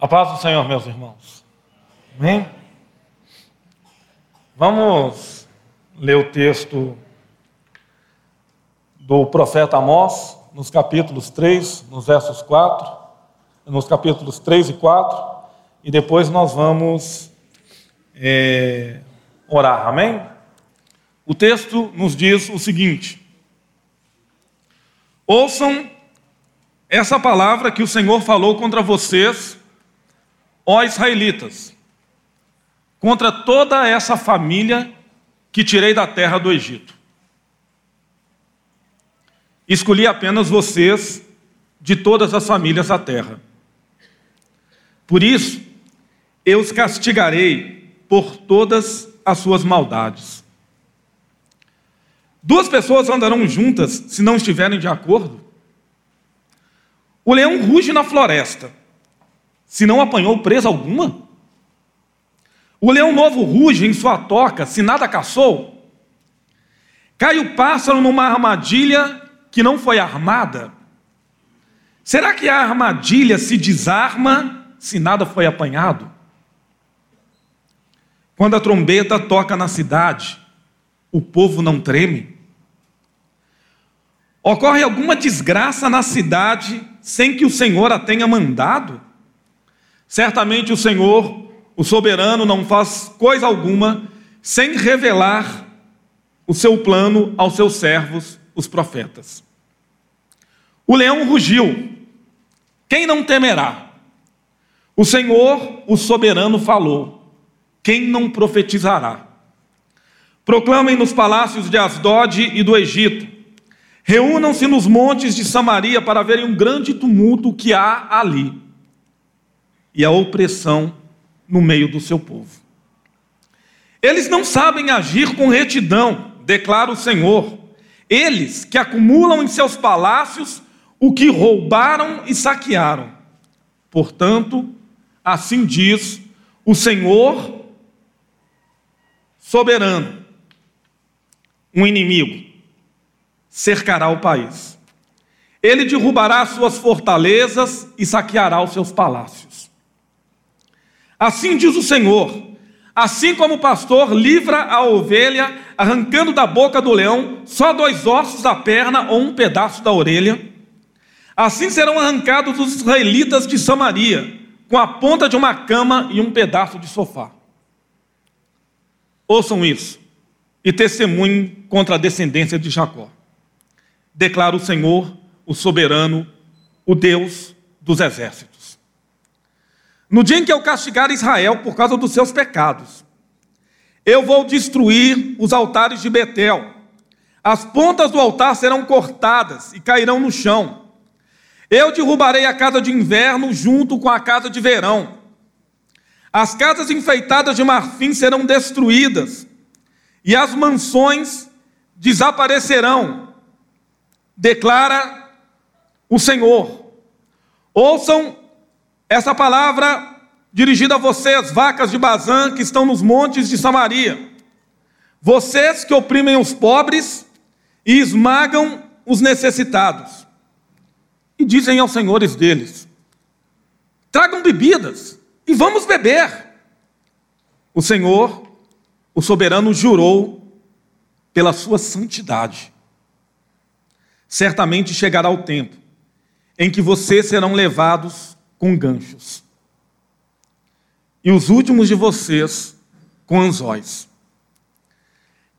A paz do Senhor, meus irmãos. Amém? Vamos ler o texto do profeta Amós, nos capítulos 3, nos versos 4, nos capítulos 3 e 4, e depois nós vamos é, orar, amém? O texto nos diz o seguinte: Ouçam essa palavra que o Senhor falou contra vocês ó israelitas, contra toda essa família que tirei da terra do Egito. Escolhi apenas vocês de todas as famílias da terra. Por isso, eu os castigarei por todas as suas maldades. Duas pessoas andarão juntas se não estiverem de acordo. O leão ruge na floresta se não apanhou presa alguma? O leão novo ruge em sua toca, se nada caçou? Cai o pássaro numa armadilha que não foi armada? Será que a armadilha se desarma se nada foi apanhado? Quando a trombeta toca na cidade, o povo não treme? Ocorre alguma desgraça na cidade sem que o Senhor a tenha mandado? Certamente o Senhor, o soberano, não faz coisa alguma sem revelar o seu plano aos seus servos, os profetas. O leão rugiu. Quem não temerá? O Senhor, o soberano, falou. Quem não profetizará? Proclamem nos palácios de Asdod e do Egito. Reúnam-se nos montes de Samaria para verem um grande tumulto que há ali e a opressão no meio do seu povo. Eles não sabem agir com retidão, declara o Senhor. Eles que acumulam em seus palácios o que roubaram e saquearam. Portanto, assim diz o Senhor soberano: um inimigo cercará o país. Ele derrubará suas fortalezas e saqueará os seus palácios. Assim diz o Senhor: assim como o pastor livra a ovelha, arrancando da boca do leão só dois ossos da perna ou um pedaço da orelha, assim serão arrancados os israelitas de Samaria, com a ponta de uma cama e um pedaço de sofá. Ouçam isso e testemunhem contra a descendência de Jacó. Declara o Senhor, o soberano, o Deus dos exércitos. No dia em que eu castigar Israel por causa dos seus pecados, eu vou destruir os altares de Betel. As pontas do altar serão cortadas e cairão no chão. Eu derrubarei a casa de inverno junto com a casa de verão. As casas enfeitadas de marfim serão destruídas e as mansões desaparecerão, declara o Senhor. Ouçam essa palavra dirigida a vocês, vacas de Bazã, que estão nos montes de Samaria. Vocês que oprimem os pobres e esmagam os necessitados. E dizem aos senhores deles: tragam bebidas e vamos beber. O Senhor, o soberano, jurou pela sua santidade. Certamente chegará o tempo em que vocês serão levados com ganchos, e os últimos de vocês com anzóis.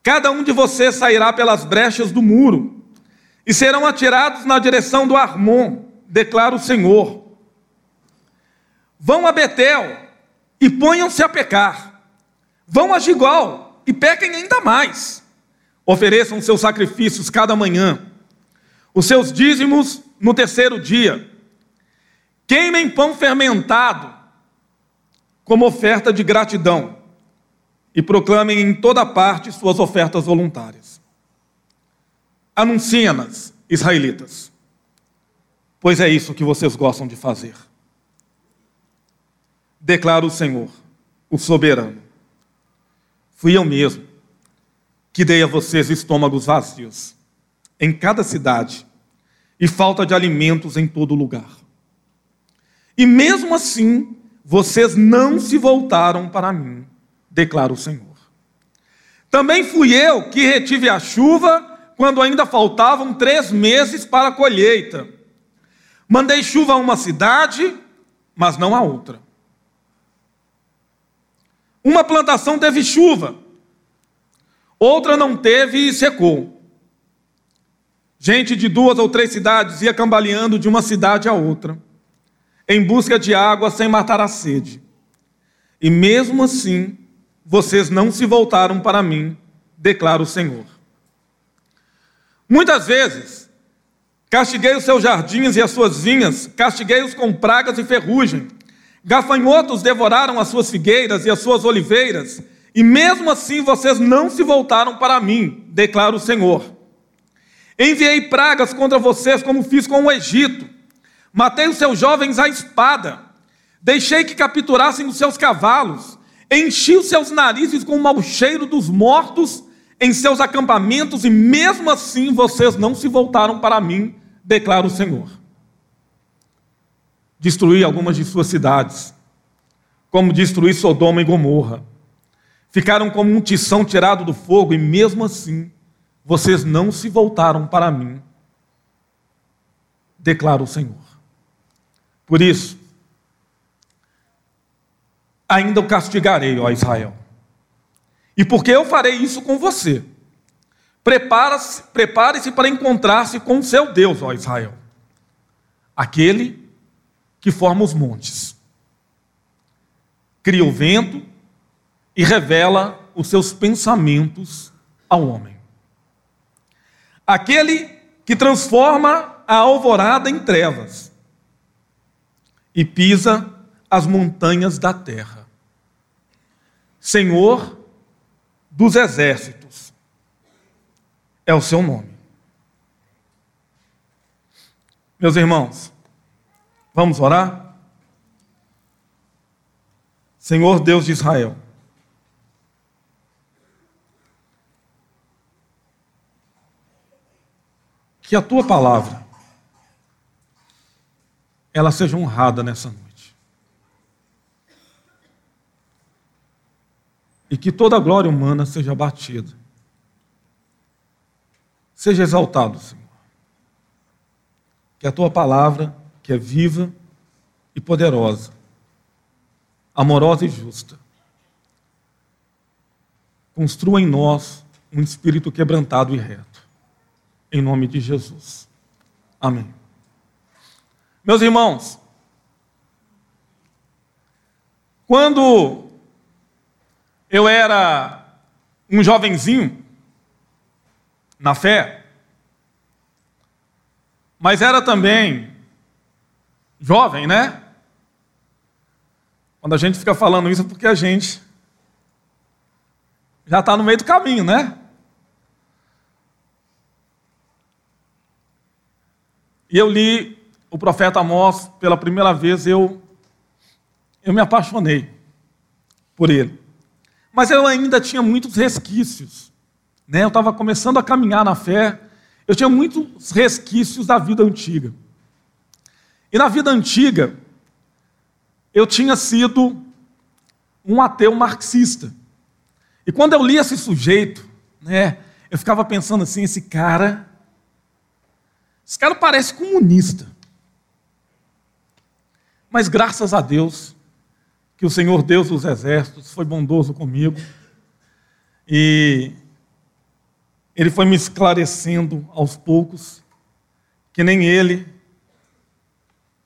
Cada um de vocês sairá pelas brechas do muro, e serão atirados na direção do Armon, declara o Senhor. Vão a Betel e ponham-se a pecar. Vão a Gigol e pequem ainda mais. Ofereçam seus sacrifícios cada manhã, os seus dízimos no terceiro dia Queimem pão fermentado como oferta de gratidão e proclamem em toda parte suas ofertas voluntárias. Anunciem-nas, israelitas, pois é isso que vocês gostam de fazer. Declara o Senhor, o soberano. Fui eu mesmo que dei a vocês estômagos vazios em cada cidade e falta de alimentos em todo lugar. E mesmo assim, vocês não se voltaram para mim, declara o Senhor. Também fui eu que retive a chuva quando ainda faltavam três meses para a colheita. Mandei chuva a uma cidade, mas não a outra. Uma plantação teve chuva, outra não teve e secou. Gente de duas ou três cidades ia cambaleando de uma cidade a outra, em busca de água sem matar a sede. E mesmo assim, vocês não se voltaram para mim, declara o Senhor. Muitas vezes, castiguei os seus jardins e as suas vinhas, castiguei-os com pragas e ferrugem. Gafanhotos devoraram as suas figueiras e as suas oliveiras, e mesmo assim vocês não se voltaram para mim, declara o Senhor. Enviei pragas contra vocês, como fiz com o Egito. Matei os seus jovens à espada. Deixei que capturassem os seus cavalos. Enchi os seus narizes com o mau cheiro dos mortos em seus acampamentos, e mesmo assim vocês não se voltaram para mim, declara o Senhor. Destruí algumas de suas cidades, como destruí Sodoma e Gomorra. Ficaram como um tição tirado do fogo, e mesmo assim vocês não se voltaram para mim, declara o Senhor. Por isso, ainda o castigarei, ó Israel. E porque eu farei isso com você, prepare-se prepare para encontrar-se com o seu Deus, ó Israel, aquele que forma os montes, cria o vento e revela os seus pensamentos ao homem. Aquele que transforma a alvorada em trevas e pisa as montanhas da terra. Senhor dos exércitos é o seu nome. Meus irmãos, vamos orar? Senhor Deus de Israel, que a tua palavra ela seja honrada nessa noite. E que toda a glória humana seja abatida. Seja exaltado, Senhor. Que a tua palavra, que é viva e poderosa, amorosa e justa, construa em nós um espírito quebrantado e reto em nome de Jesus. Amém. Meus irmãos, quando eu era um jovenzinho na fé, mas era também jovem, né? Quando a gente fica falando isso é porque a gente já está no meio do caminho, né? E eu li o profeta Amós pela primeira vez, eu, eu me apaixonei por ele. Mas eu ainda tinha muitos resquícios. Né? Eu estava começando a caminhar na fé, eu tinha muitos resquícios da vida antiga. E na vida antiga, eu tinha sido um ateu marxista. E quando eu li esse sujeito, né, eu ficava pensando assim: esse cara esse cara parece comunista. Mas graças a Deus, que o Senhor Deus dos Exércitos foi bondoso comigo e ele foi me esclarecendo aos poucos que nem ele,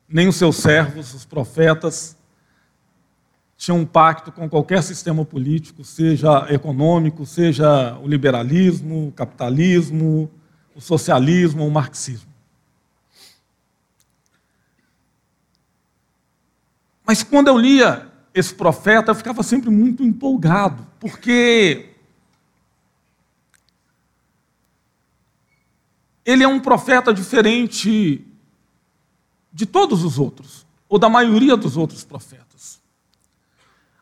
nem os seus servos, os profetas, tinham um pacto com qualquer sistema político, seja econômico, seja o liberalismo, o capitalismo, o socialismo ou o marxismo. Mas quando eu lia esse profeta, eu ficava sempre muito empolgado, porque ele é um profeta diferente de todos os outros, ou da maioria dos outros profetas.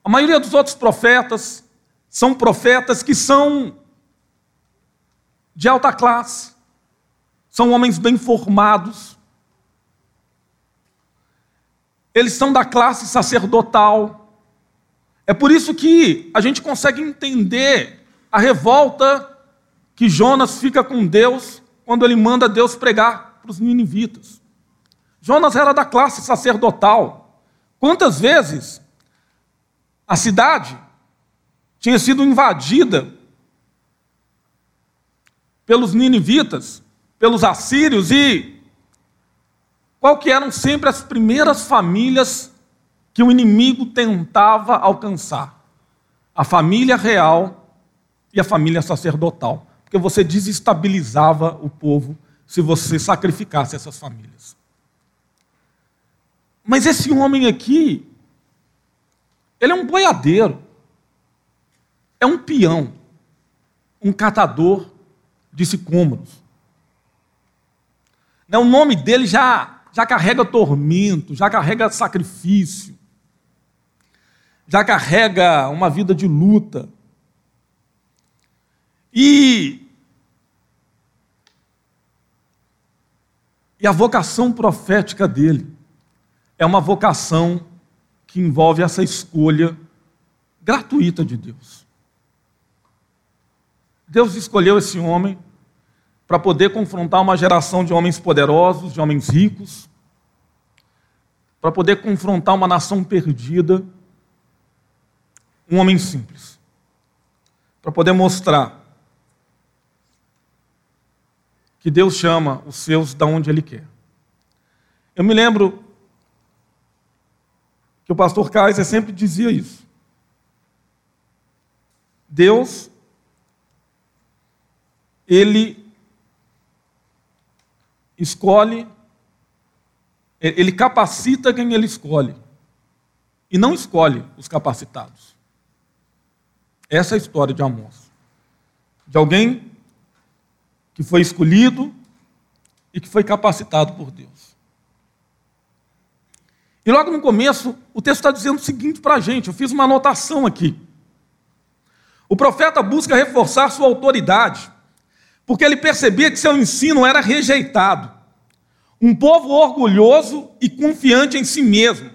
A maioria dos outros profetas são profetas que são de alta classe, são homens bem formados, eles são da classe sacerdotal. É por isso que a gente consegue entender a revolta que Jonas fica com Deus quando ele manda Deus pregar para os ninivitas. Jonas era da classe sacerdotal. Quantas vezes a cidade tinha sido invadida pelos ninivitas, pelos assírios e qual que eram sempre as primeiras famílias que o inimigo tentava alcançar? A família real e a família sacerdotal, porque você desestabilizava o povo se você sacrificasse essas famílias. Mas esse homem aqui, ele é um boiadeiro, é um peão, um catador de sicômoros. O nome dele já, já carrega tormento, já carrega sacrifício, já carrega uma vida de luta. E, e a vocação profética dele é uma vocação que envolve essa escolha gratuita de Deus. Deus escolheu esse homem para poder confrontar uma geração de homens poderosos, de homens ricos, para poder confrontar uma nação perdida, um homem simples, para poder mostrar que Deus chama os seus da onde Ele quer. Eu me lembro que o pastor Kaiser sempre dizia isso. Deus, Ele escolhe, Ele capacita quem Ele escolhe, e não escolhe os capacitados. Essa é a história de Amós. De alguém que foi escolhido e que foi capacitado por Deus. E logo no começo, o texto está dizendo o seguinte para a gente: eu fiz uma anotação aqui. O profeta busca reforçar sua autoridade, porque ele percebia que seu ensino era rejeitado. Um povo orgulhoso e confiante em si mesmo,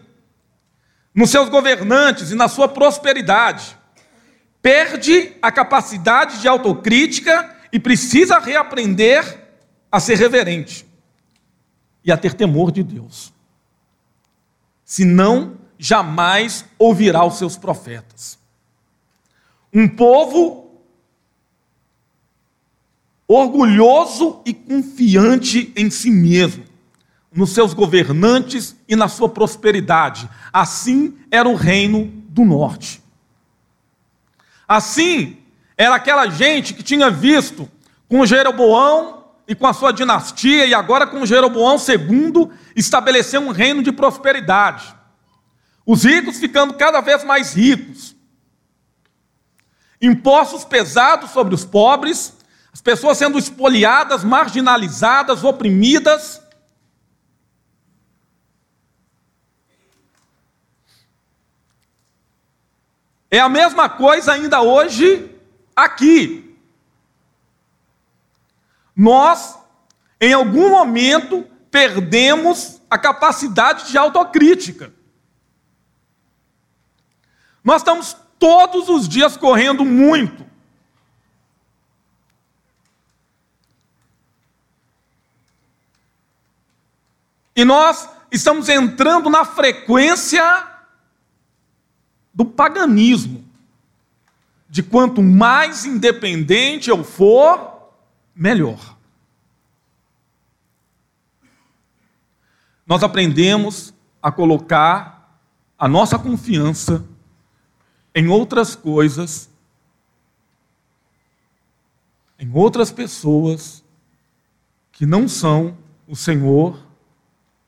nos seus governantes e na sua prosperidade, perde a capacidade de autocrítica e precisa reaprender a ser reverente e a ter temor de Deus. Senão, jamais ouvirá os seus profetas. Um povo orgulhoso e confiante em si mesmo, nos seus governantes e na sua prosperidade. Assim era o reino do norte. Assim era aquela gente que tinha visto com Jeroboão e com a sua dinastia, e agora com Jeroboão II, estabelecer um reino de prosperidade. Os ricos ficando cada vez mais ricos. Impostos pesados sobre os pobres, as pessoas sendo espoliadas, marginalizadas, oprimidas. É a mesma coisa ainda hoje aqui. Nós, em algum momento, perdemos a capacidade de autocrítica. Nós estamos todos os dias correndo muito. E nós estamos entrando na frequência do paganismo de quanto mais independente eu for, melhor. Nós aprendemos a colocar a nossa confiança em outras coisas, em outras pessoas que não são o Senhor,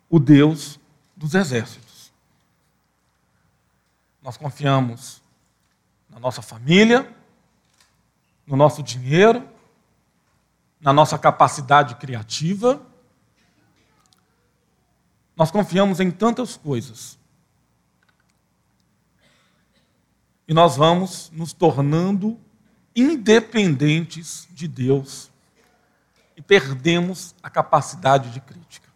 o Deus dos exércitos. Nós confiamos na nossa família, no nosso dinheiro, na nossa capacidade criativa. Nós confiamos em tantas coisas. E nós vamos nos tornando independentes de Deus e perdemos a capacidade de crítica.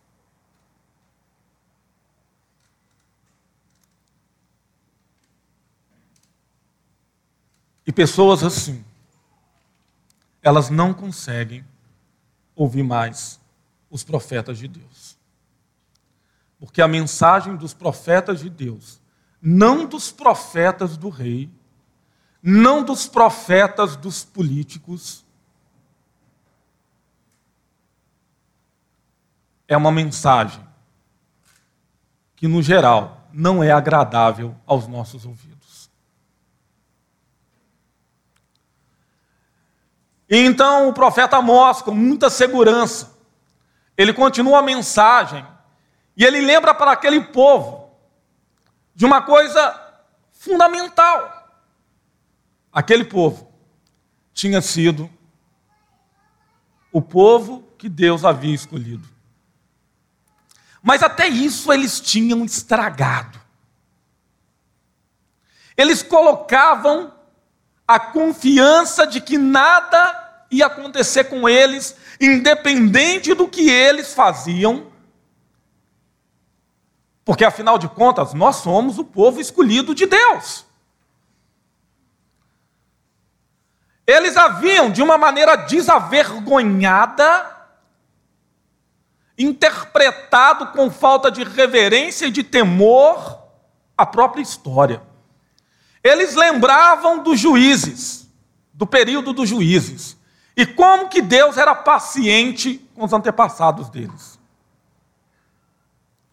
E pessoas assim, elas não conseguem ouvir mais os profetas de Deus. Porque a mensagem dos profetas de Deus, não dos profetas do rei, não dos profetas dos políticos, é uma mensagem que, no geral, não é agradável aos nossos ouvidos. E então o profeta Amós, com muita segurança, ele continua a mensagem e ele lembra para aquele povo de uma coisa fundamental. Aquele povo tinha sido o povo que Deus havia escolhido. Mas até isso eles tinham estragado. Eles colocavam a confiança de que nada ia acontecer com eles, independente do que eles faziam, porque afinal de contas nós somos o povo escolhido de Deus. Eles haviam, de uma maneira desavergonhada, interpretado com falta de reverência e de temor a própria história. Eles lembravam dos juízes, do período dos juízes, e como que Deus era paciente com os antepassados deles.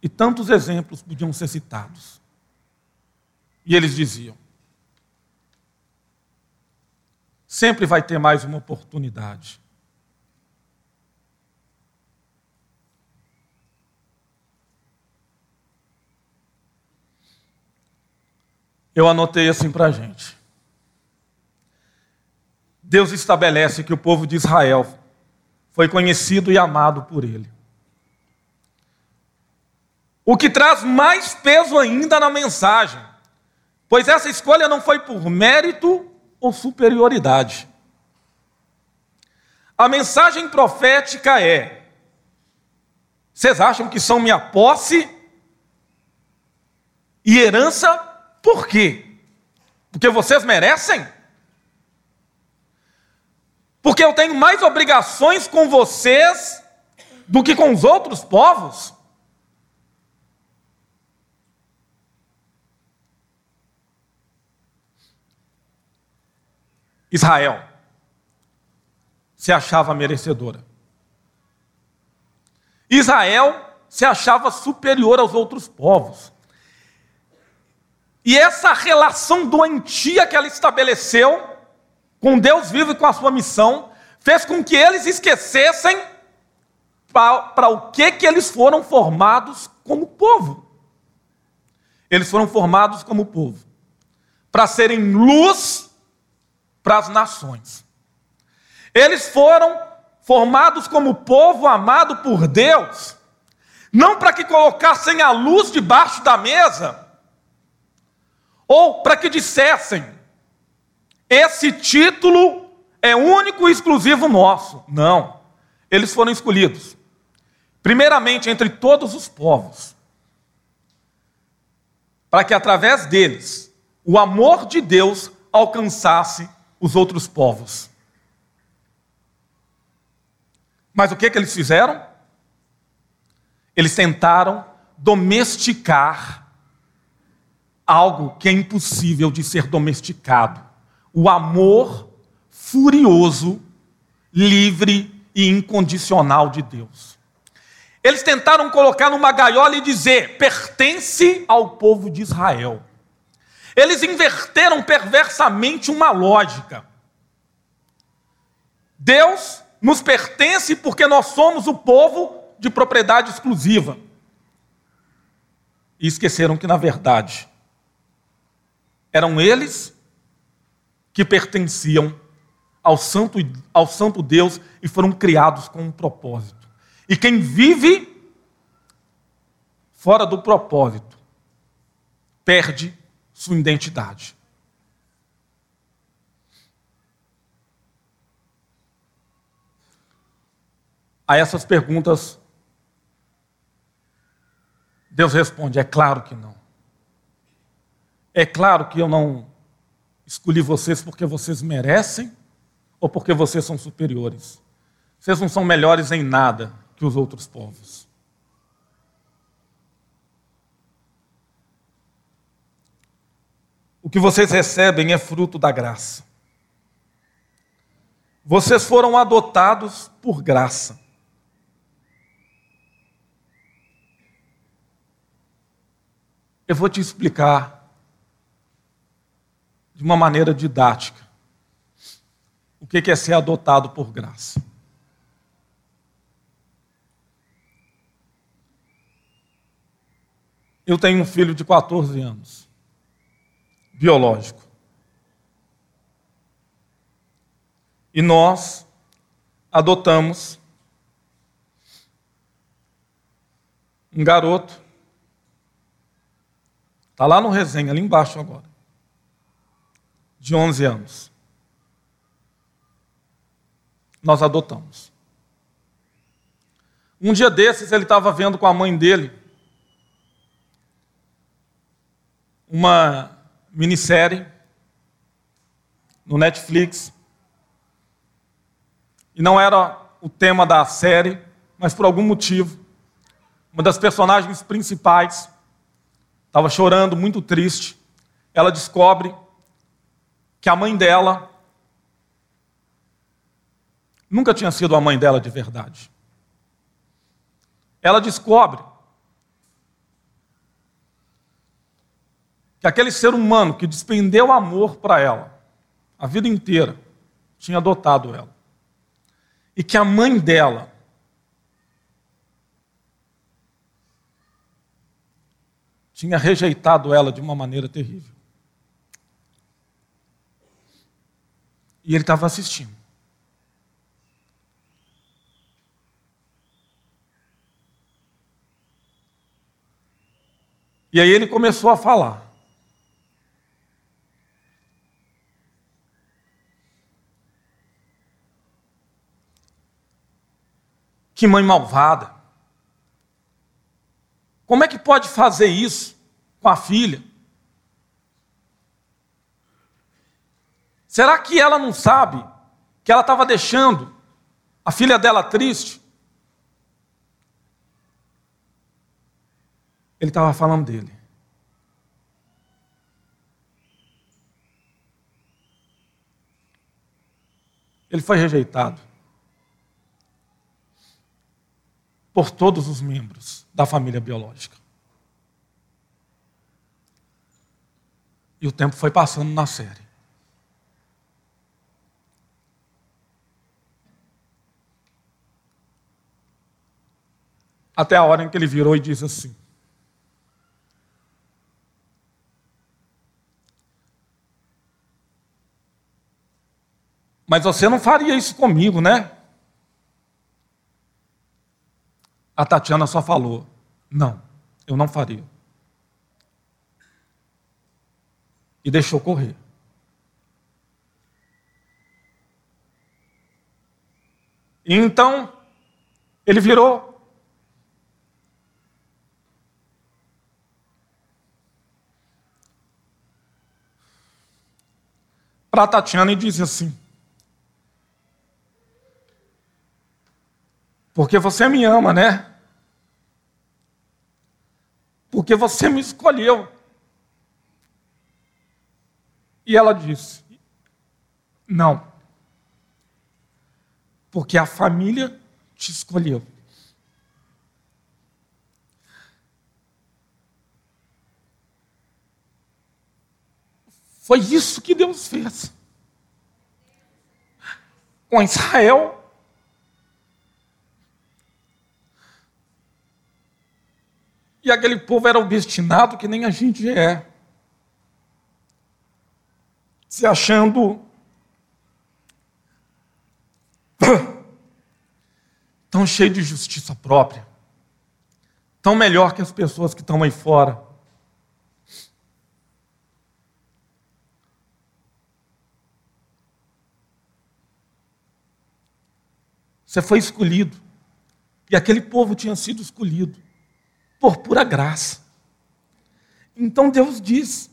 E tantos exemplos podiam ser citados. E eles diziam: sempre vai ter mais uma oportunidade. Eu anotei assim para a gente. Deus estabelece que o povo de Israel foi conhecido e amado por Ele. O que traz mais peso ainda na mensagem, pois essa escolha não foi por mérito ou superioridade. A mensagem profética é: vocês acham que são minha posse e herança por quê? Porque vocês merecem? Porque eu tenho mais obrigações com vocês do que com os outros povos? Israel se achava merecedora. Israel se achava superior aos outros povos. E essa relação doentia que ela estabeleceu com Deus vivo e com a sua missão fez com que eles esquecessem para o que, que eles foram formados como povo. Eles foram formados como povo para serem luz para as nações. Eles foram formados como povo amado por Deus, não para que colocassem a luz debaixo da mesa, ou para que dissessem: esse título é único e exclusivo nosso. Não. Eles foram escolhidos, primeiramente entre todos os povos, para que através deles o amor de Deus alcançasse os outros povos. Mas o que, que eles fizeram? Eles tentaram domesticar algo que é impossível de ser domesticado: o amor furioso, livre e incondicional de Deus. Eles tentaram colocar numa gaiola e dizer: pertence ao povo de Israel. Eles inverteram perversamente uma lógica. Deus nos pertence porque nós somos o povo de propriedade exclusiva. E esqueceram que, na verdade, eram eles que pertenciam ao santo, ao santo Deus e foram criados com um propósito. E quem vive fora do propósito perde sua identidade. A essas perguntas, Deus responde: é claro que não. É claro que eu não escolhi vocês porque vocês merecem ou porque vocês são superiores. Vocês não são melhores em nada que os outros povos. O que vocês recebem é fruto da graça. Vocês foram adotados por graça. Eu vou te explicar de uma maneira didática o que é ser adotado por graça. Eu tenho um filho de 14 anos, biológico. E nós adotamos um garoto, está lá no resenha, ali embaixo agora, de 11 anos. Nós adotamos. Um dia desses, ele estava vendo com a mãe dele uma minissérie no Netflix e não era o tema da série, mas por algum motivo, uma das personagens principais estava chorando, muito triste. Ela descobre que a mãe dela nunca tinha sido a mãe dela de verdade. Ela descobre que aquele ser humano que despendeu amor para ela a vida inteira tinha adotado ela e que a mãe dela tinha rejeitado ela de uma maneira terrível. E ele estava assistindo. E aí ele começou a falar. Que mãe malvada. Como é que pode fazer isso com a filha? Será que ela não sabe que ela estava deixando a filha dela triste? Ele estava falando dele. Ele foi rejeitado. por todos os membros da família biológica. E o tempo foi passando na série. Até a hora em que ele virou e disse assim: Mas você não faria isso comigo, né? A Tatiana só falou: não, eu não faria. E deixou correr. E então, ele virou. Para Tatiana e disse assim: Porque você me ama, né? porque você me escolheu. E ela disse: Não, porque a família te escolheu. Foi isso que Deus fez com Israel E aquele povo era obstinado que nem a gente é. Se achando tão cheio de justiça própria, tão melhor que as pessoas que estão aí fora. Você foi escolhido. E aquele povo tinha sido escolhido por pura graça. Então Deus diz: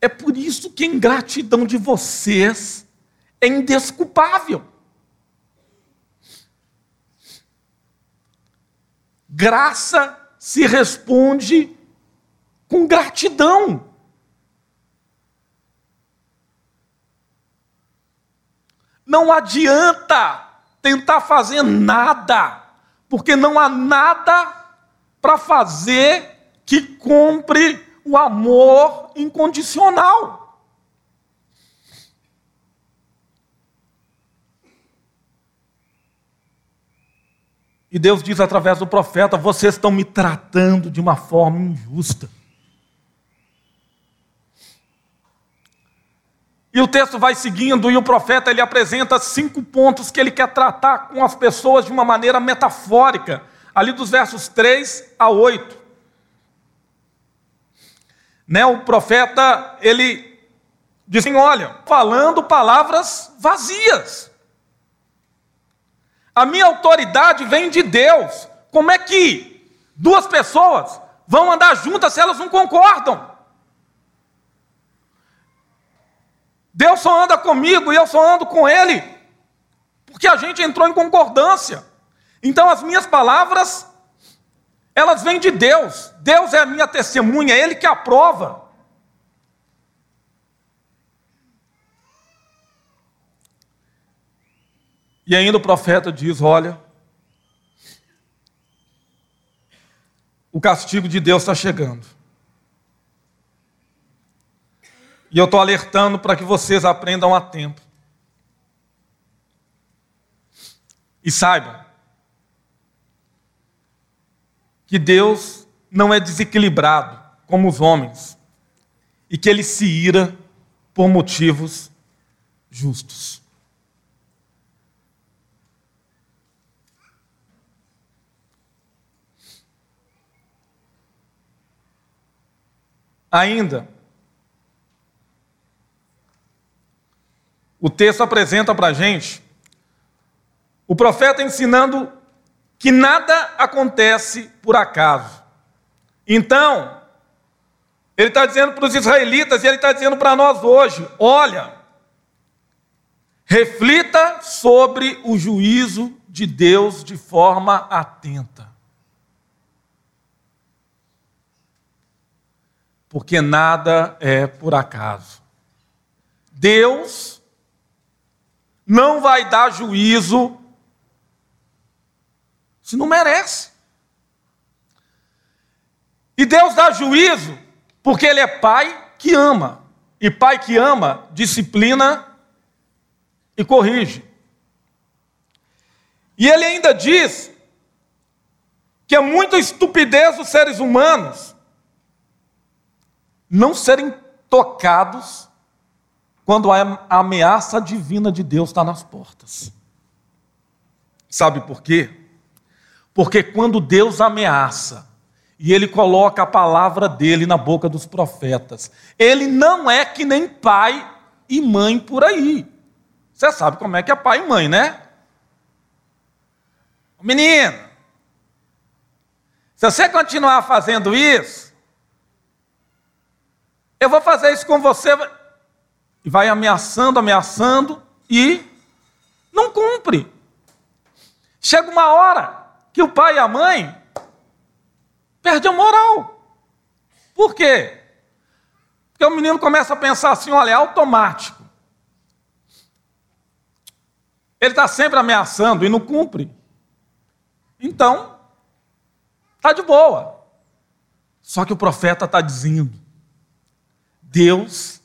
É por isso que a ingratidão de vocês é indesculpável. Graça se responde com gratidão. Não adianta tentar fazer nada, porque não há nada para fazer que compre o amor incondicional. E Deus diz através do profeta: vocês estão me tratando de uma forma injusta. E o texto vai seguindo e o profeta ele apresenta cinco pontos que ele quer tratar com as pessoas de uma maneira metafórica, ali dos versos 3 a 8. Né, o profeta ele diz assim, olha, falando palavras vazias. A minha autoridade vem de Deus. Como é que duas pessoas vão andar juntas se elas não concordam? Deus só anda comigo e eu só ando com Ele, porque a gente entrou em concordância. Então as minhas palavras, elas vêm de Deus. Deus é a minha testemunha, é Ele que aprova. E ainda o profeta diz: Olha, o castigo de Deus está chegando. E eu estou alertando para que vocês aprendam a tempo. E saibam que Deus não é desequilibrado como os homens e que ele se ira por motivos justos. Ainda, o texto apresenta para a gente o profeta ensinando que nada acontece por acaso. Então, ele está dizendo para os israelitas e ele está dizendo para nós hoje: olha, reflita sobre o juízo de Deus de forma atenta. Porque nada é por acaso. Deus não vai dar juízo se não merece. E Deus dá juízo porque Ele é Pai que ama. E Pai que ama, disciplina e corrige. E Ele ainda diz que é muita estupidez dos seres humanos não serem tocados quando a ameaça divina de Deus está nas portas. Sabe por quê? Porque quando Deus ameaça, e ele coloca a palavra dele na boca dos profetas, ele não é que nem pai e mãe por aí. Você sabe como é que é pai e mãe, né? Menino, se você continuar fazendo isso, eu vou fazer isso com você e vai ameaçando, ameaçando e não cumpre. Chega uma hora que o pai e a mãe perdem a moral. Por quê? Porque o menino começa a pensar assim: olha, é automático. Ele está sempre ameaçando e não cumpre. Então, está de boa. Só que o profeta está dizendo: Deus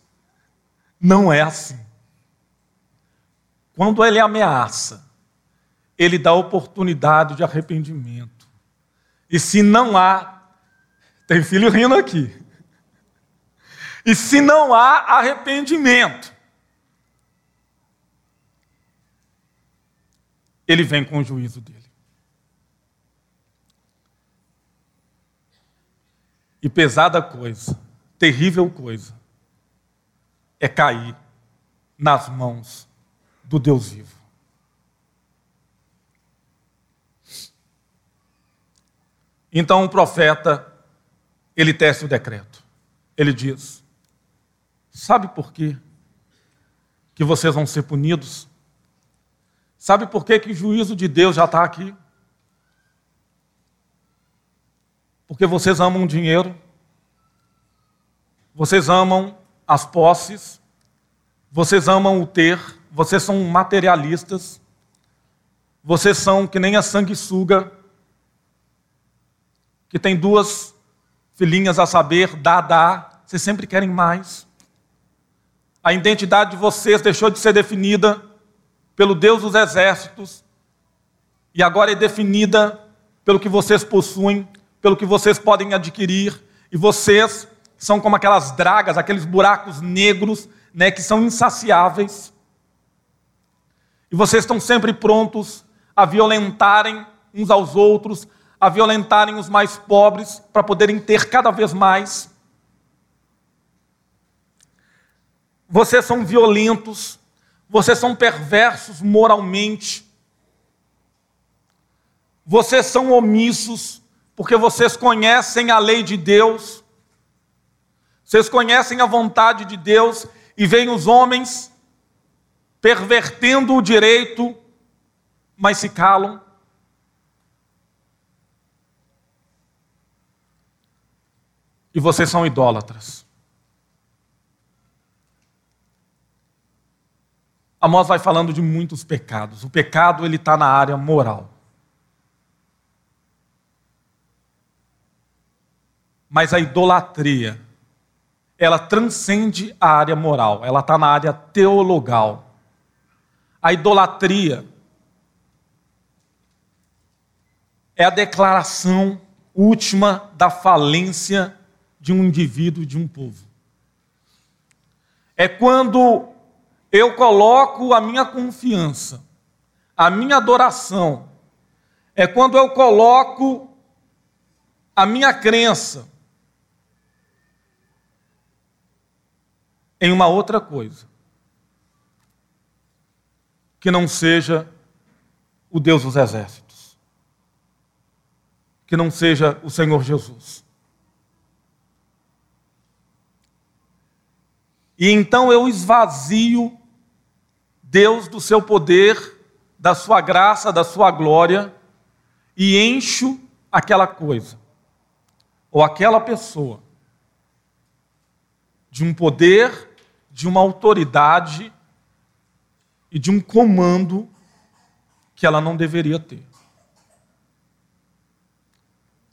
não é assim. Quando ele ameaça, ele dá oportunidade de arrependimento. E se não há, tem filho rindo aqui. E se não há arrependimento, ele vem com o juízo dele. E pesada coisa, terrível coisa, é cair nas mãos do Deus vivo. Então o profeta, ele tece o decreto. Ele diz: Sabe por quê? Que vocês vão ser punidos? Sabe por quê que o juízo de Deus já está aqui? Porque vocês amam dinheiro, vocês amam as posses, vocês amam o ter, vocês são materialistas, vocês são que nem a sanguessuga, que tem duas filhinhas a saber, dá, dá, vocês sempre querem mais. A identidade de vocês deixou de ser definida pelo Deus dos exércitos e agora é definida pelo que vocês possuem, pelo que vocês podem adquirir, e vocês são como aquelas dragas, aqueles buracos negros, né, que são insaciáveis. E vocês estão sempre prontos a violentarem uns aos outros, a violentarem os mais pobres para poderem ter cada vez mais. Vocês são violentos, vocês são perversos moralmente. Vocês são omissos, porque vocês conhecem a lei de Deus, vocês conhecem a vontade de Deus e veem os homens pervertendo o direito, mas se calam. E vocês são idólatras. Amós vai falando de muitos pecados. O pecado ele está na área moral. Mas a idolatria, ela transcende a área moral, ela está na área teologal. A idolatria é a declaração última da falência de um indivíduo, de um povo. É quando eu coloco a minha confiança, a minha adoração, é quando eu coloco a minha crença em uma outra coisa, que não seja o Deus dos exércitos, que não seja o Senhor Jesus. E então eu esvazio Deus do seu poder, da sua graça, da sua glória e encho aquela coisa ou aquela pessoa de um poder, de uma autoridade e de um comando que ela não deveria ter.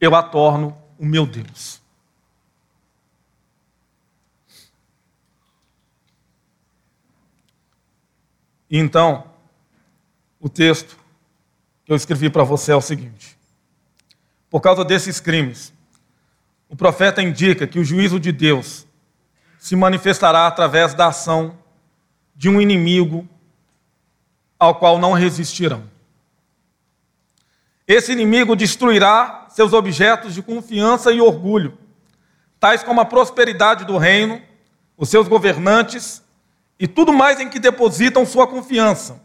Eu a torno o meu Deus. Então, o texto que eu escrevi para você é o seguinte: por causa desses crimes, o profeta indica que o juízo de Deus se manifestará através da ação de um inimigo ao qual não resistirão. Esse inimigo destruirá seus objetos de confiança e orgulho, tais como a prosperidade do reino, os seus governantes e tudo mais em que depositam sua confiança.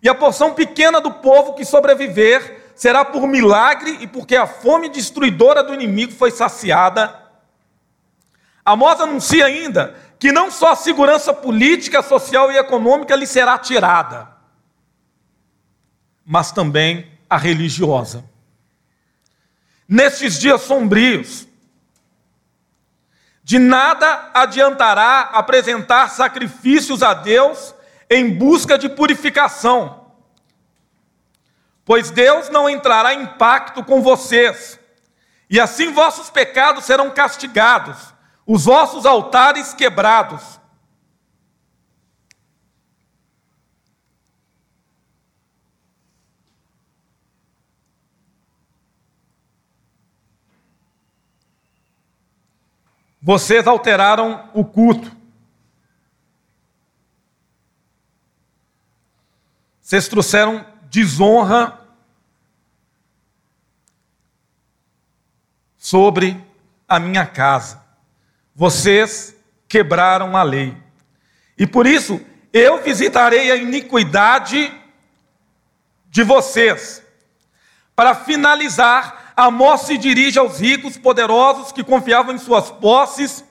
E a porção pequena do povo que sobreviver será por milagre e porque a fome destruidora do inimigo foi saciada. Amós anuncia ainda que não só a segurança política, social e econômica lhe será tirada, mas também a religiosa. Nestes dias sombrios, de nada adiantará apresentar sacrifícios a Deus em busca de purificação, pois Deus não entrará em pacto com vocês, e assim vossos pecados serão castigados, os vossos altares quebrados. Vocês alteraram o culto. Vocês trouxeram desonra sobre a minha casa. Vocês quebraram a lei. E por isso eu visitarei a iniquidade de vocês. Para finalizar, Amós se dirige aos ricos, poderosos que confiavam em suas posses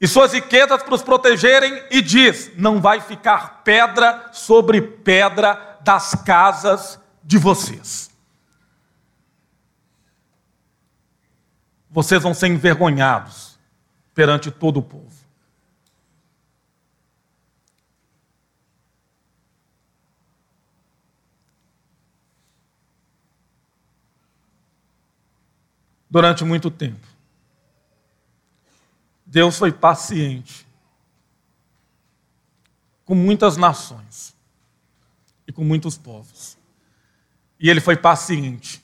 e suas riquezas para os protegerem, e diz: não vai ficar pedra sobre pedra das casas de vocês. Vocês vão ser envergonhados perante todo o povo. Durante muito tempo, Deus foi paciente com muitas nações e com muitos povos. E Ele foi paciente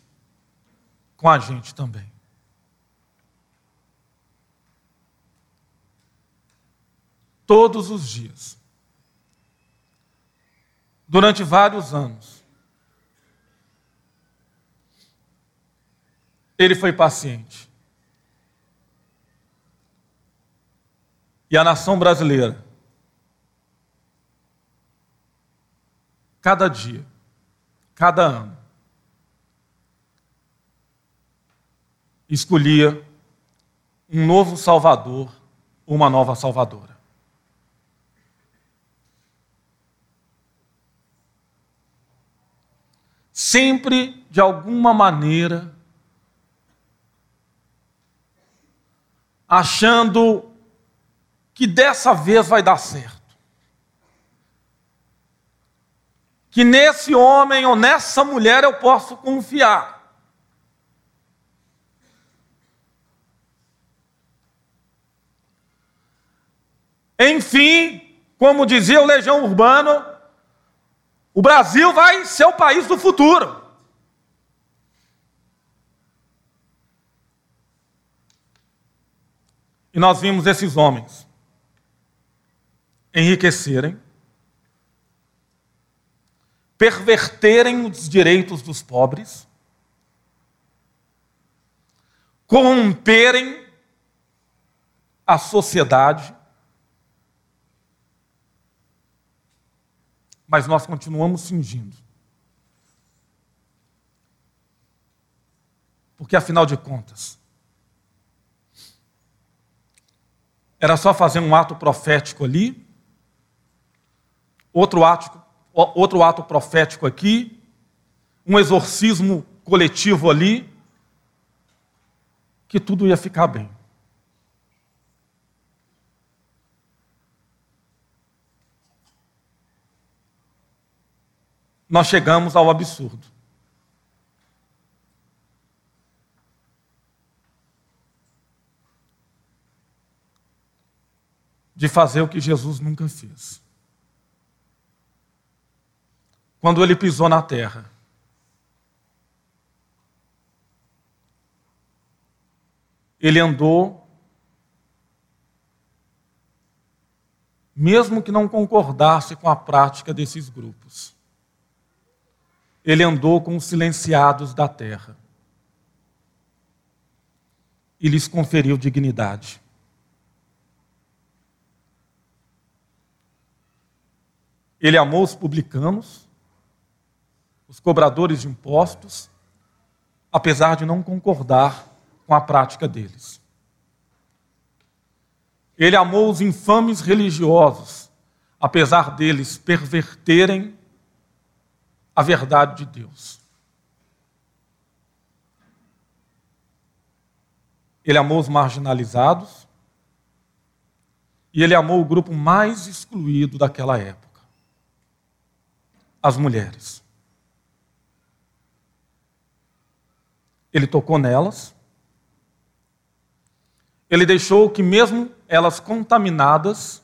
com a gente também. Todos os dias, durante vários anos, Ele foi paciente. e a nação brasileira, cada dia, cada ano, escolhia um novo Salvador, uma nova Salvadora. Sempre, de alguma maneira, achando que dessa vez vai dar certo. Que nesse homem ou nessa mulher eu posso confiar. Enfim, como dizia o Legião Urbano, o Brasil vai ser o país do futuro. E nós vimos esses homens enriquecerem, perverterem os direitos dos pobres, corromperem a sociedade, mas nós continuamos fingindo. Porque afinal de contas, era só fazer um ato profético ali outro ato, outro ato profético aqui, um exorcismo coletivo ali, que tudo ia ficar bem. Nós chegamos ao absurdo. De fazer o que Jesus nunca fez. quando ele pisou na terra. Ele andou, mesmo que não concordasse com a prática desses grupos. Ele andou com os silenciados da terra e lhes conferiu dignidade. Ele amou os publicanos os cobradores de impostos, apesar de não concordar com a prática deles. Ele amou os infames religiosos, apesar deles perverterem a verdade de Deus. Ele amou os marginalizados e ele amou o grupo mais excluído daquela época, as mulheres. Ele tocou nelas. Ele deixou que, mesmo elas contaminadas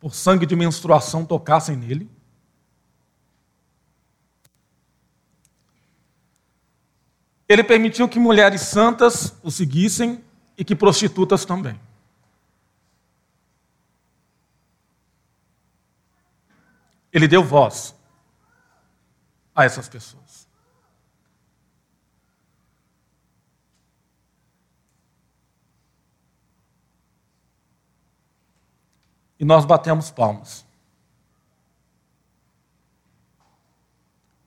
por sangue de menstruação, tocassem nele. Ele permitiu que mulheres santas o seguissem e que prostitutas também. Ele deu voz a essas pessoas. E nós batemos palmas.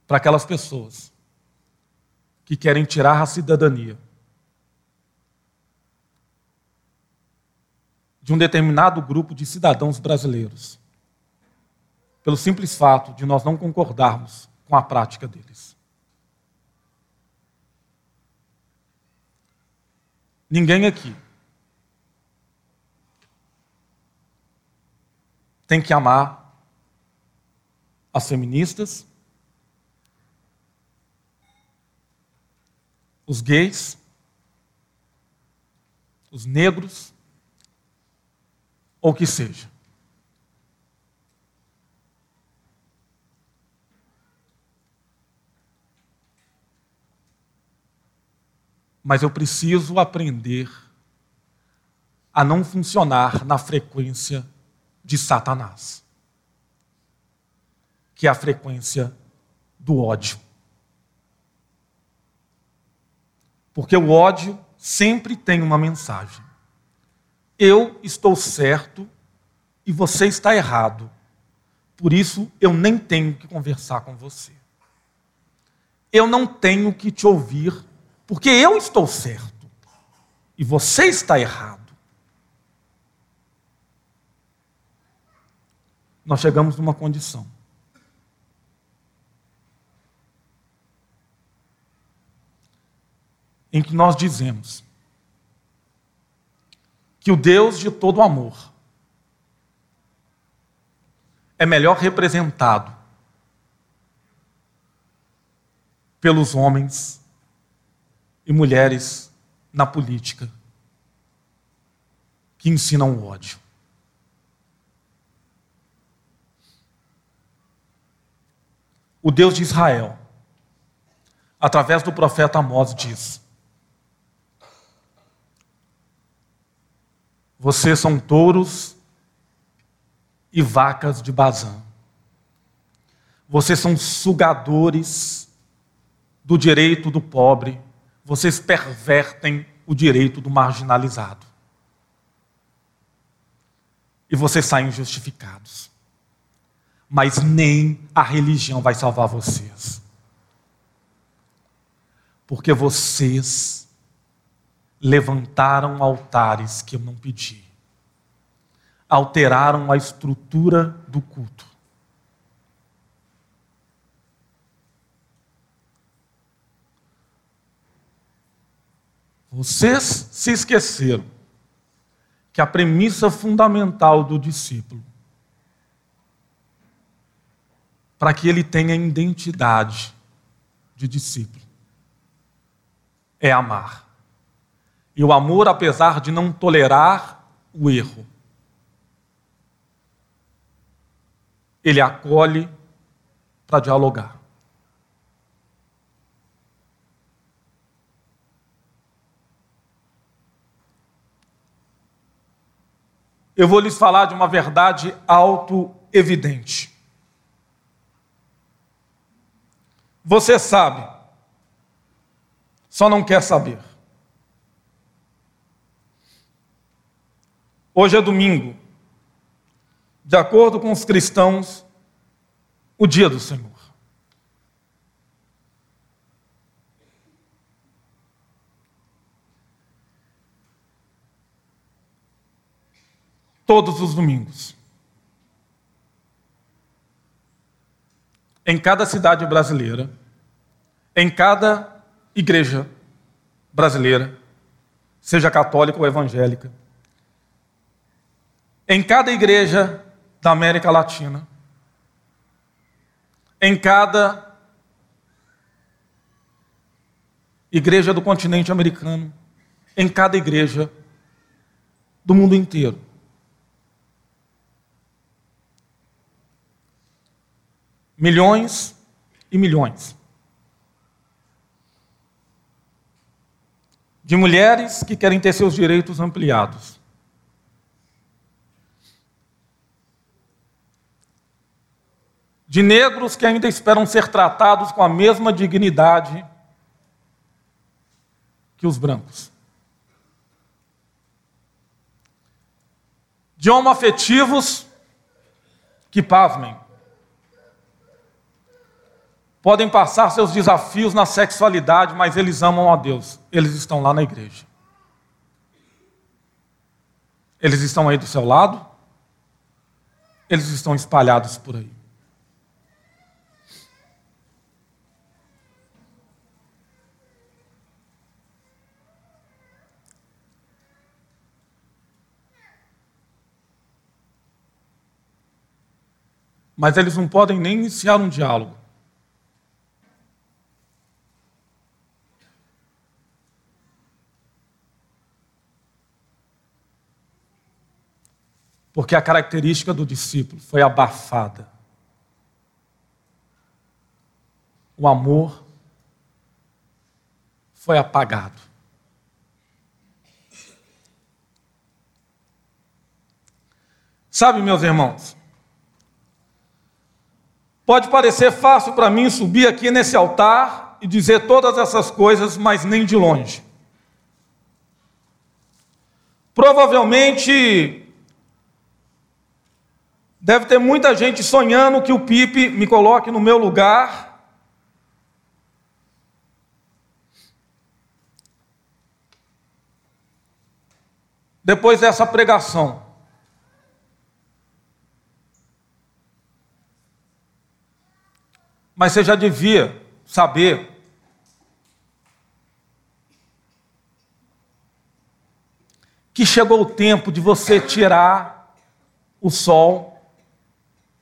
Para aquelas pessoas que querem tirar a cidadania de um determinado grupo de cidadãos brasileiros, pelo simples fato de nós não concordarmos com a prática deles. Ninguém aqui tem que amar as feministas, os gays, os negros, ou o que seja. Mas eu preciso aprender a não funcionar na frequência de Satanás, que é a frequência do ódio. Porque o ódio sempre tem uma mensagem. Eu estou certo e você está errado. Por isso eu nem tenho que conversar com você. Eu não tenho que te ouvir, porque eu estou certo e você está errado. Nós chegamos numa condição em que nós dizemos que o Deus de todo amor é melhor representado pelos homens e mulheres na política que ensinam o ódio. O Deus de Israel, através do profeta Amós, diz: Vocês são touros e vacas de Bazã. Vocês são sugadores do direito do pobre. Vocês pervertem o direito do marginalizado. E vocês saem justificados. Mas nem a religião vai salvar vocês. Porque vocês levantaram altares que eu não pedi, alteraram a estrutura do culto. Vocês se esqueceram que a premissa fundamental do discípulo, para que ele tenha identidade de discípulo, é amar. E o amor, apesar de não tolerar o erro, ele acolhe para dialogar. Eu vou lhes falar de uma verdade auto-evidente. Você sabe, só não quer saber. Hoje é domingo. De acordo com os cristãos, o dia do Senhor. Todos os domingos. Em cada cidade brasileira, em cada igreja brasileira, seja católica ou evangélica, em cada igreja da América Latina, em cada igreja do continente americano, em cada igreja do mundo inteiro. Milhões e milhões de mulheres que querem ter seus direitos ampliados. de negros que ainda esperam ser tratados com a mesma dignidade que os brancos. De homoafetivos que, pasmem, podem passar seus desafios na sexualidade, mas eles amam a Deus, eles estão lá na igreja. Eles estão aí do seu lado? Eles estão espalhados por aí. Mas eles não podem nem iniciar um diálogo. Porque a característica do discípulo foi abafada. O amor foi apagado. Sabe, meus irmãos, pode parecer fácil para mim subir aqui nesse altar e dizer todas essas coisas, mas nem de longe. Provavelmente Deve ter muita gente sonhando que o Pipe me coloque no meu lugar. Depois dessa pregação. Mas você já devia saber que chegou o tempo de você tirar o sol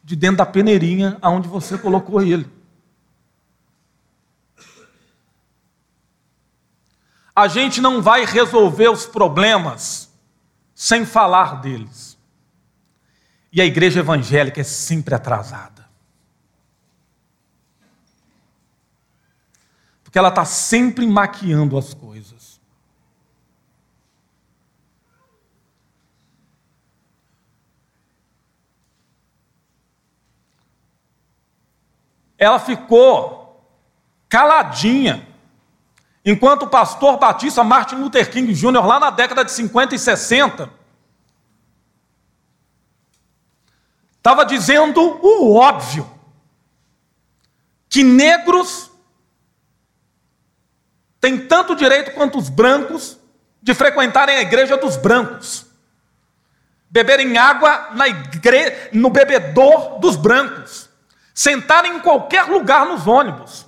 de dentro da peneirinha aonde você colocou ele. A gente não vai resolver os problemas sem falar deles. E a igreja evangélica é sempre atrasada. Porque ela está sempre maquiando as coisas. Ela ficou caladinha, enquanto o pastor batista Martin Luther King Jr., lá na década de 50 e 60, estava dizendo o óbvio: que negros têm tanto direito quanto os brancos de frequentarem a igreja dos brancos, beberem água na igre... no bebedor dos brancos sentar em qualquer lugar nos ônibus.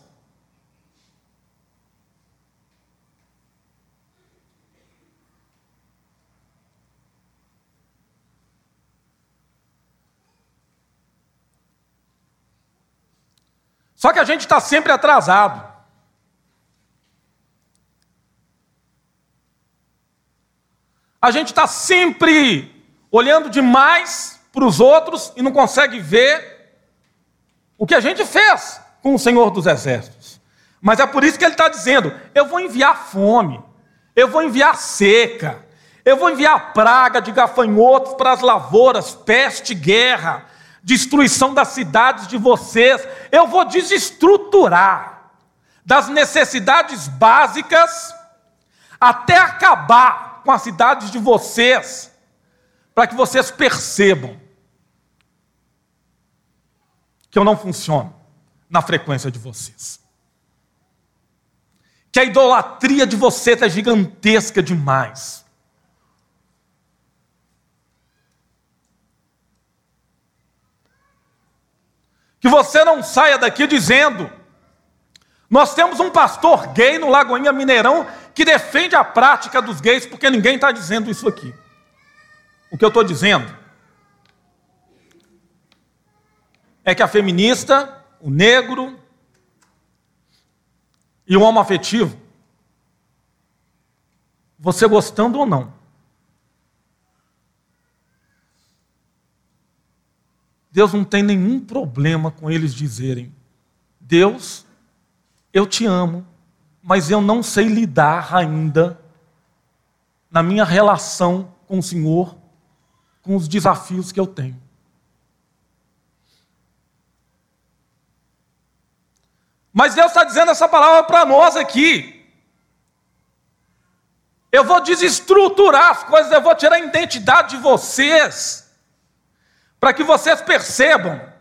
Só que a gente está sempre atrasado. A gente está sempre olhando demais para os outros e não consegue ver o que a gente fez com o Senhor dos Exércitos. Mas é por isso que ele está dizendo: eu vou enviar fome, eu vou enviar seca, eu vou enviar praga de gafanhotos para as lavouras, peste, guerra, destruição das cidades de vocês, eu vou desestruturar das necessidades básicas até acabar com as cidades de vocês, para que vocês percebam que eu não funciono na frequência de vocês. Que a idolatria de vocês é gigantesca demais. Que você não saia daqui dizendo: nós temos um pastor gay no Lagoinha Mineirão que defende a prática dos gays, porque ninguém está dizendo isso aqui. O que eu estou dizendo é que a feminista, o negro e o homoafetivo, você gostando ou não, Deus não tem nenhum problema com eles dizerem: Deus, eu te amo, mas eu não sei lidar ainda na minha relação com o Senhor com os desafios que eu tenho. Mas Deus está dizendo essa palavra para nós aqui. Eu vou desestruturar as coisas, eu vou tirar a identidade de vocês, para que vocês percebam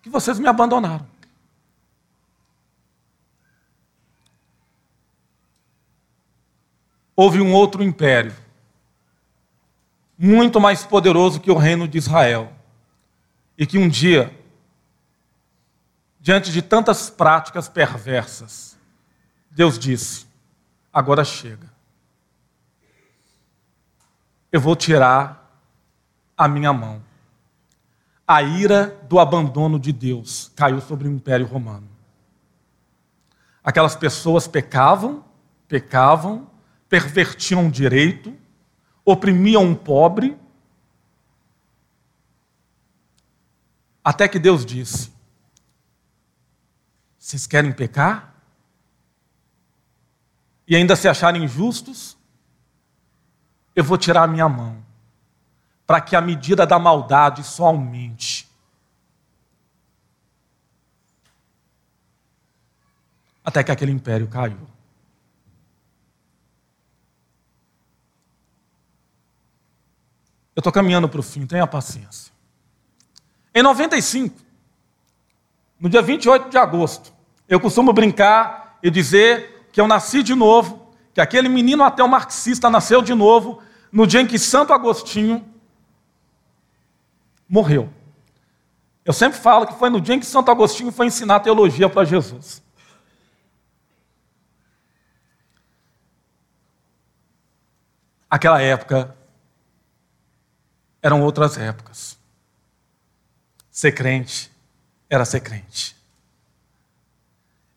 que vocês me abandonaram. houve um outro império, muito mais poderoso que o reino de Israel, e que um dia, diante de tantas práticas perversas, Deus disse: agora chega. Eu vou tirar a minha mão. A ira do abandono de Deus caiu sobre o Império Romano. Aquelas pessoas pecavam, pecavam, pervertiam o direito, oprimiam um pobre, até que Deus disse: Vocês querem pecar? E ainda se acharem justos? Eu vou tirar a minha mão, para que a medida da maldade só aumente. Até que aquele império caiu. Eu estou caminhando para o fim, tenha paciência. Em 95, no dia 28 de agosto, eu costumo brincar e dizer que eu nasci de novo, que aquele menino ateu marxista nasceu de novo no dia em que Santo Agostinho morreu. Eu sempre falo que foi no dia em que Santo Agostinho foi ensinar teologia para Jesus. Aquela época eram outras épocas. Ser crente era ser crente.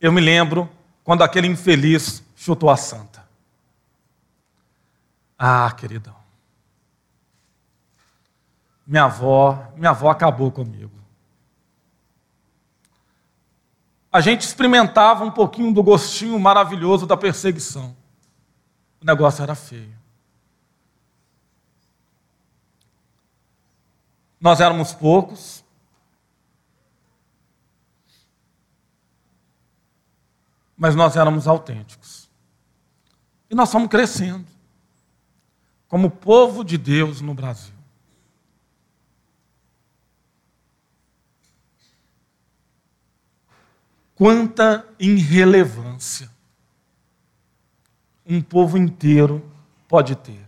Eu me lembro quando aquele infeliz chutou a santa. Ah, queridão. Minha avó, minha avó acabou comigo. A gente experimentava um pouquinho do gostinho maravilhoso da perseguição. O negócio era feio. Nós éramos poucos. Mas nós éramos autênticos. E nós fomos crescendo como povo de Deus no Brasil. Quanta irrelevância um povo inteiro pode ter.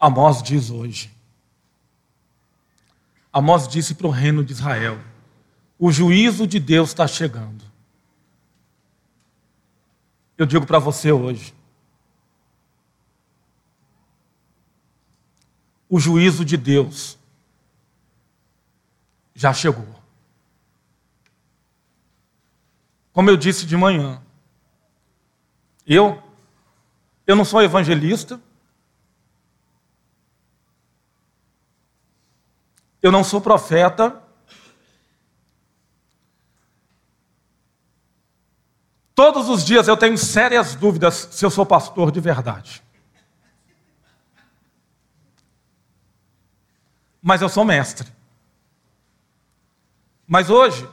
Amós diz hoje. Amós disse para o reino de Israel: o juízo de Deus está chegando. Eu digo para você hoje: o juízo de Deus já chegou. Como eu disse de manhã, eu, eu não sou evangelista, Eu não sou profeta. Todos os dias eu tenho sérias dúvidas se eu sou pastor de verdade. Mas eu sou mestre. Mas hoje,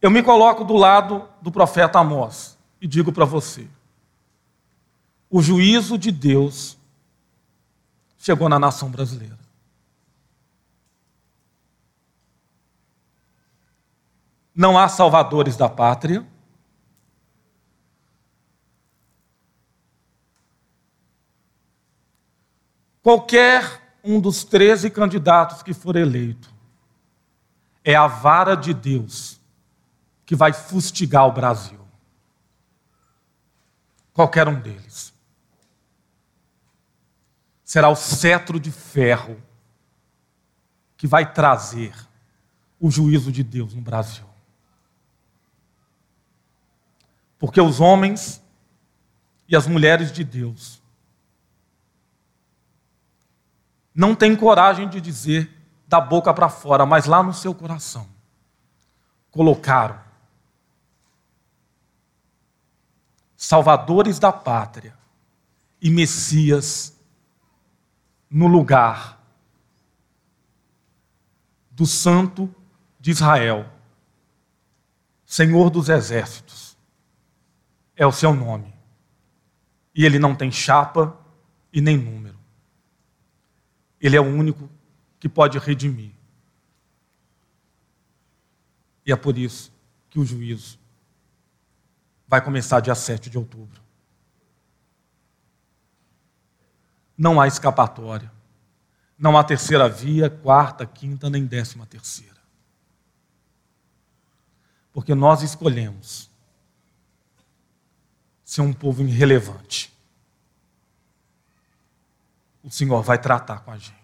eu me coloco do lado do profeta Amós e digo para você: o juízo de Deus chegou na nação brasileira. Não há salvadores da pátria. Qualquer um dos 13 candidatos que for eleito é a vara de Deus que vai fustigar o Brasil. Qualquer um deles. Será o cetro de ferro que vai trazer o juízo de Deus no Brasil. Porque os homens e as mulheres de Deus não têm coragem de dizer da boca para fora, mas lá no seu coração colocaram salvadores da pátria e Messias no lugar do Santo de Israel, Senhor dos exércitos é o seu nome. E ele não tem chapa e nem número. Ele é o único que pode redimir. E é por isso que o juízo vai começar dia 7 de outubro. Não há escapatória. Não há terceira via, quarta, quinta, nem décima terceira. Porque nós escolhemos ser um povo irrelevante. O Senhor vai tratar com a gente.